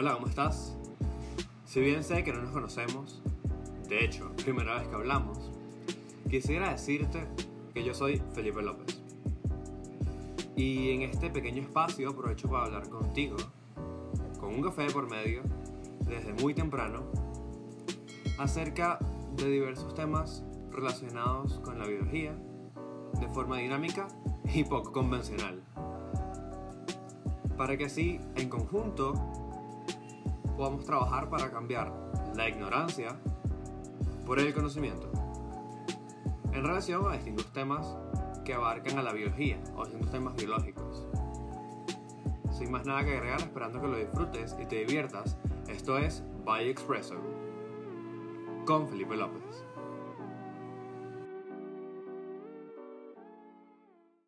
Hola, ¿cómo estás? Si bien sé que no nos conocemos, de hecho, primera vez que hablamos, quisiera decirte que yo soy Felipe López. Y en este pequeño espacio aprovecho para hablar contigo, con un café por medio, desde muy temprano, acerca de diversos temas relacionados con la biología, de forma dinámica y poco convencional. Para que así, en conjunto, podamos trabajar para cambiar la ignorancia por el conocimiento. En relación a distintos temas que abarcan a la biología o distintos temas biológicos. Sin más nada que agregar, esperando que lo disfrutes y te diviertas, esto es By Expresso con Felipe López.